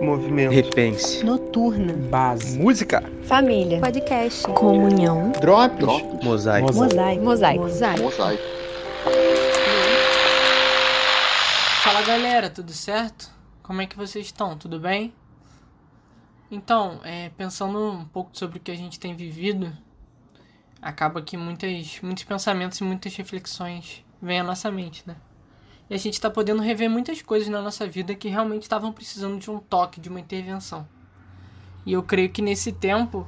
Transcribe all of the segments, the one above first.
Movimento. Repense. Noturna. Base. Música. Família. Podcast. Comunhão. Drops. Mosaico. Mosaico. Mosaico. Mosaico. Mosaico. Fala galera, tudo certo? Como é que vocês estão? Tudo bem? Então, é, pensando um pouco sobre o que a gente tem vivido, acaba que muitas, muitos pensamentos e muitas reflexões vêm à nossa mente, né? E a gente está podendo rever muitas coisas na nossa vida que realmente estavam precisando de um toque, de uma intervenção. E eu creio que nesse tempo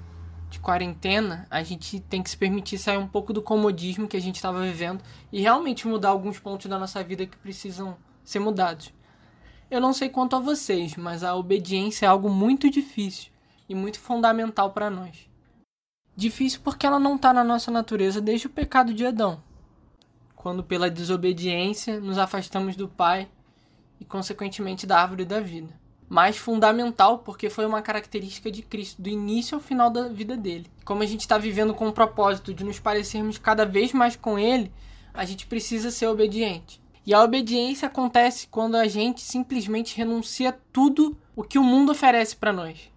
de quarentena, a gente tem que se permitir sair um pouco do comodismo que a gente estava vivendo e realmente mudar alguns pontos da nossa vida que precisam ser mudados. Eu não sei quanto a vocês, mas a obediência é algo muito difícil e muito fundamental para nós. Difícil porque ela não está na nossa natureza desde o pecado de Adão, quando pela desobediência nos afastamos do Pai e, consequentemente, da árvore da vida. Mas fundamental porque foi uma característica de Cristo, do início ao final da vida dele. Como a gente está vivendo com o propósito de nos parecermos cada vez mais com ele, a gente precisa ser obediente. E a obediência acontece quando a gente simplesmente renuncia tudo o que o mundo oferece para nós,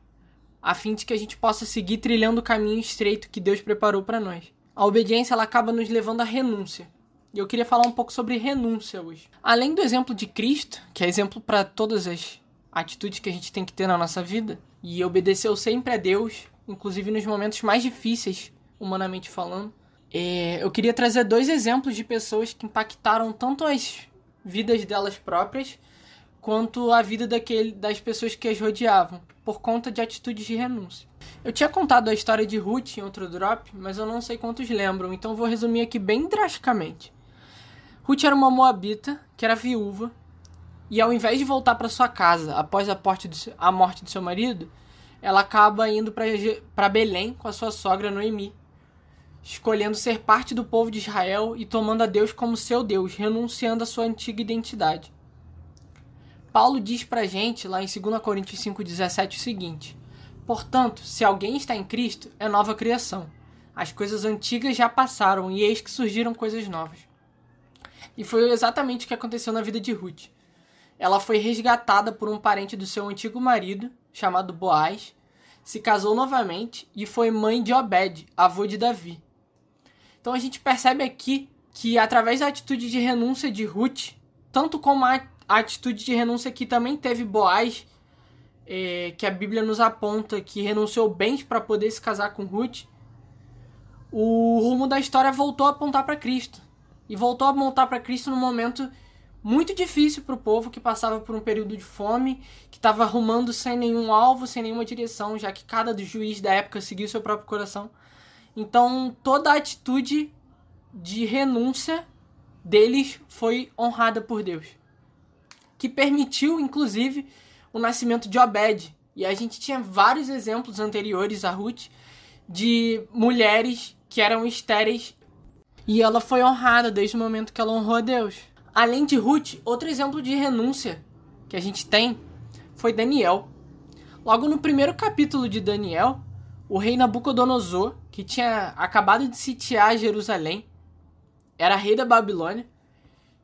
a fim de que a gente possa seguir trilhando o caminho estreito que Deus preparou para nós. A obediência ela acaba nos levando à renúncia. E eu queria falar um pouco sobre renúncia hoje. Além do exemplo de Cristo, que é exemplo para todas as atitudes que a gente tem que ter na nossa vida, e obedeceu sempre a Deus, inclusive nos momentos mais difíceis, humanamente falando, é, eu queria trazer dois exemplos de pessoas que impactaram tanto as vidas delas próprias quanto a vida daquele, das pessoas que as rodeavam, por conta de atitudes de renúncia. Eu tinha contado a história de Ruth em outro drop, mas eu não sei quantos lembram, então vou resumir aqui bem drasticamente. Ruth era uma moabita que era viúva e ao invés de voltar para sua casa após a, seu, a morte do seu marido, ela acaba indo para Belém com a sua sogra Noemi escolhendo ser parte do povo de Israel e tomando a Deus como seu Deus, renunciando à sua antiga identidade. Paulo diz pra gente, lá em 2 Coríntios 5,17, o seguinte: Portanto, se alguém está em Cristo, é nova criação. As coisas antigas já passaram e eis que surgiram coisas novas. E foi exatamente o que aconteceu na vida de Ruth. Ela foi resgatada por um parente do seu antigo marido, chamado Boaz, se casou novamente e foi mãe de Obed, avô de Davi. Então a gente percebe aqui que através da atitude de renúncia de Ruth, tanto como a atitude de renúncia que também teve Boaz, é, que a Bíblia nos aponta que renunciou bens para poder se casar com Ruth, o rumo da história voltou a apontar para Cristo. E voltou a apontar para Cristo num momento muito difícil para o povo que passava por um período de fome, que estava arrumando sem nenhum alvo, sem nenhuma direção, já que cada juiz da época seguia o seu próprio coração. Então, toda a atitude de renúncia deles foi honrada por Deus, que permitiu, inclusive, o nascimento de Obed. E a gente tinha vários exemplos anteriores a Ruth de mulheres que eram estéreis e ela foi honrada desde o momento que ela honrou a Deus. Além de Ruth, outro exemplo de renúncia que a gente tem foi Daniel. Logo no primeiro capítulo de Daniel, o rei Nabucodonosor, que tinha acabado de sitiar Jerusalém, era rei da Babilônia,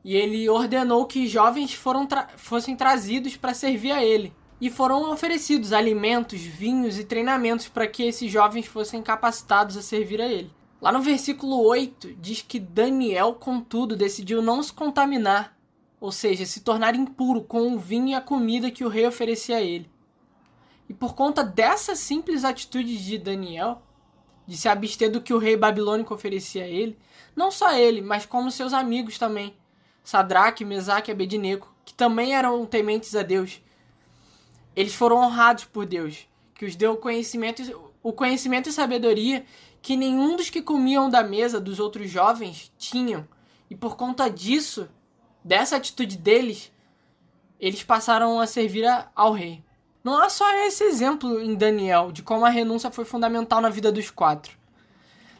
e ele ordenou que jovens tra fossem trazidos para servir a ele. E foram oferecidos alimentos, vinhos e treinamentos para que esses jovens fossem capacitados a servir a ele. Lá no versículo 8 diz que Daniel, contudo, decidiu não se contaminar, ou seja, se tornar impuro com o vinho e a comida que o rei oferecia a ele. E por conta dessa simples atitude de Daniel, de se abster do que o rei babilônico oferecia a ele, não só ele, mas como seus amigos também, Sadraque, Mesaque e Abednego, que também eram tementes a Deus. Eles foram honrados por Deus, que os deu conhecimento, o conhecimento e sabedoria que nenhum dos que comiam da mesa dos outros jovens tinham. E por conta disso, dessa atitude deles, eles passaram a servir ao rei. Não há só esse exemplo em Daniel de como a renúncia foi fundamental na vida dos quatro.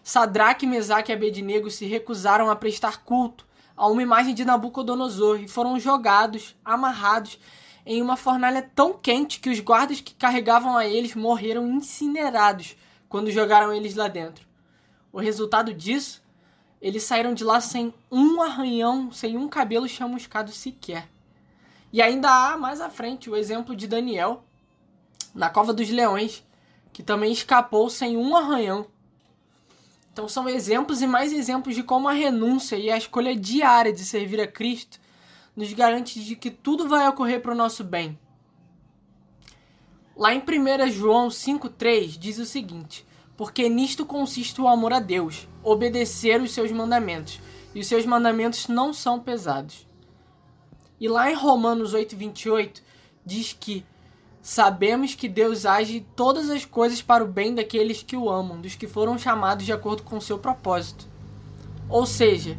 Sadraque, Mesaque e Abednego se recusaram a prestar culto a uma imagem de Nabucodonosor e foram jogados, amarrados em uma fornalha tão quente que os guardas que carregavam a eles morreram incinerados quando jogaram eles lá dentro. O resultado disso, eles saíram de lá sem um arranhão, sem um cabelo chamuscado sequer. E ainda há mais à frente o exemplo de Daniel, na cova dos leões, que também escapou sem um arranhão. Então são exemplos e mais exemplos de como a renúncia e a escolha diária de servir a Cristo nos garante de que tudo vai ocorrer para o nosso bem. Lá em 1 João 5,3 diz o seguinte: Porque nisto consiste o amor a Deus, obedecer os seus mandamentos, e os seus mandamentos não são pesados. E lá em Romanos 8,28 diz que sabemos que Deus age todas as coisas para o bem daqueles que o amam, dos que foram chamados de acordo com o seu propósito. Ou seja,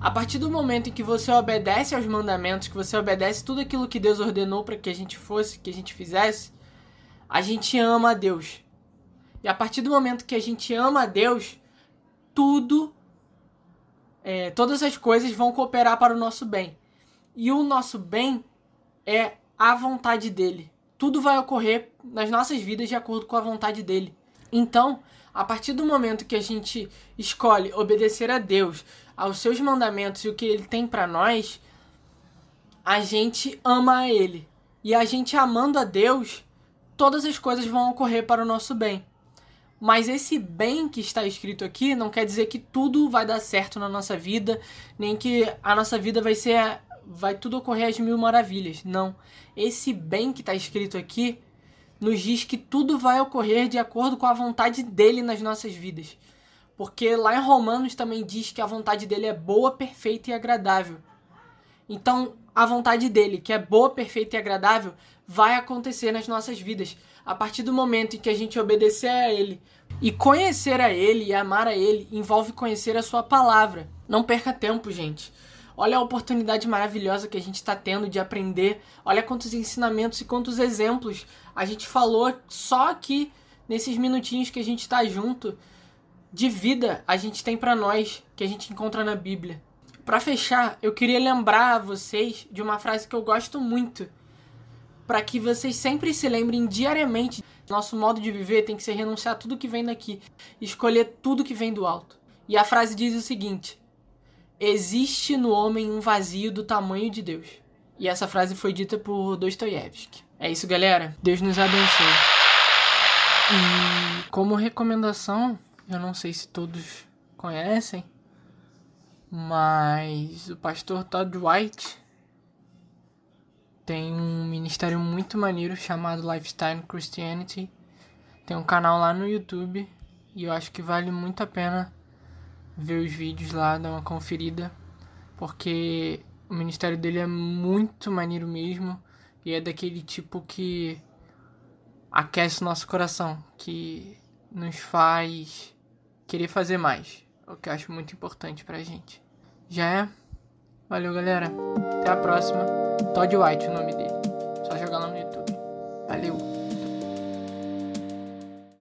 a partir do momento em que você obedece aos mandamentos, que você obedece tudo aquilo que Deus ordenou para que a gente fosse, que a gente fizesse, a gente ama a Deus. E a partir do momento que a gente ama a Deus, tudo, é, todas as coisas vão cooperar para o nosso bem. E o nosso bem é a vontade dele. Tudo vai ocorrer nas nossas vidas de acordo com a vontade dele. Então, a partir do momento que a gente escolhe obedecer a Deus, aos seus mandamentos e o que ele tem para nós, a gente ama a ele. E a gente amando a Deus, todas as coisas vão ocorrer para o nosso bem. Mas esse bem que está escrito aqui não quer dizer que tudo vai dar certo na nossa vida, nem que a nossa vida vai ser vai tudo ocorrer às mil maravilhas. Não. Esse bem que está escrito aqui nos diz que tudo vai ocorrer de acordo com a vontade dele nas nossas vidas. Porque lá em Romanos também diz que a vontade dele é boa, perfeita e agradável. Então, a vontade dele, que é boa, perfeita e agradável, vai acontecer nas nossas vidas. A partir do momento em que a gente obedecer a ele. E conhecer a ele e amar a ele envolve conhecer a sua palavra. Não perca tempo, gente. Olha a oportunidade maravilhosa que a gente está tendo de aprender. Olha quantos ensinamentos e quantos exemplos a gente falou só aqui nesses minutinhos que a gente está junto de vida a gente tem para nós que a gente encontra na Bíblia. Para fechar, eu queria lembrar a vocês de uma frase que eu gosto muito, para que vocês sempre se lembrem diariamente. Nosso modo de viver tem que ser renunciar a tudo que vem daqui, escolher tudo que vem do alto. E a frase diz o seguinte: Existe no homem um vazio do tamanho de Deus. E essa frase foi dita por Dostoiévski. É isso, galera. Deus nos abençoe. E como recomendação, eu não sei se todos conhecem, mas o pastor Todd White tem um ministério muito maneiro chamado Lifestyle Christianity. Tem um canal lá no YouTube e eu acho que vale muito a pena ver os vídeos lá, dar uma conferida, porque o ministério dele é muito maneiro mesmo e é daquele tipo que aquece nosso coração, que nos faz querer fazer mais. O que eu acho muito importante pra gente. Já é? Valeu, galera. Até a próxima. Todd White, o nome dele.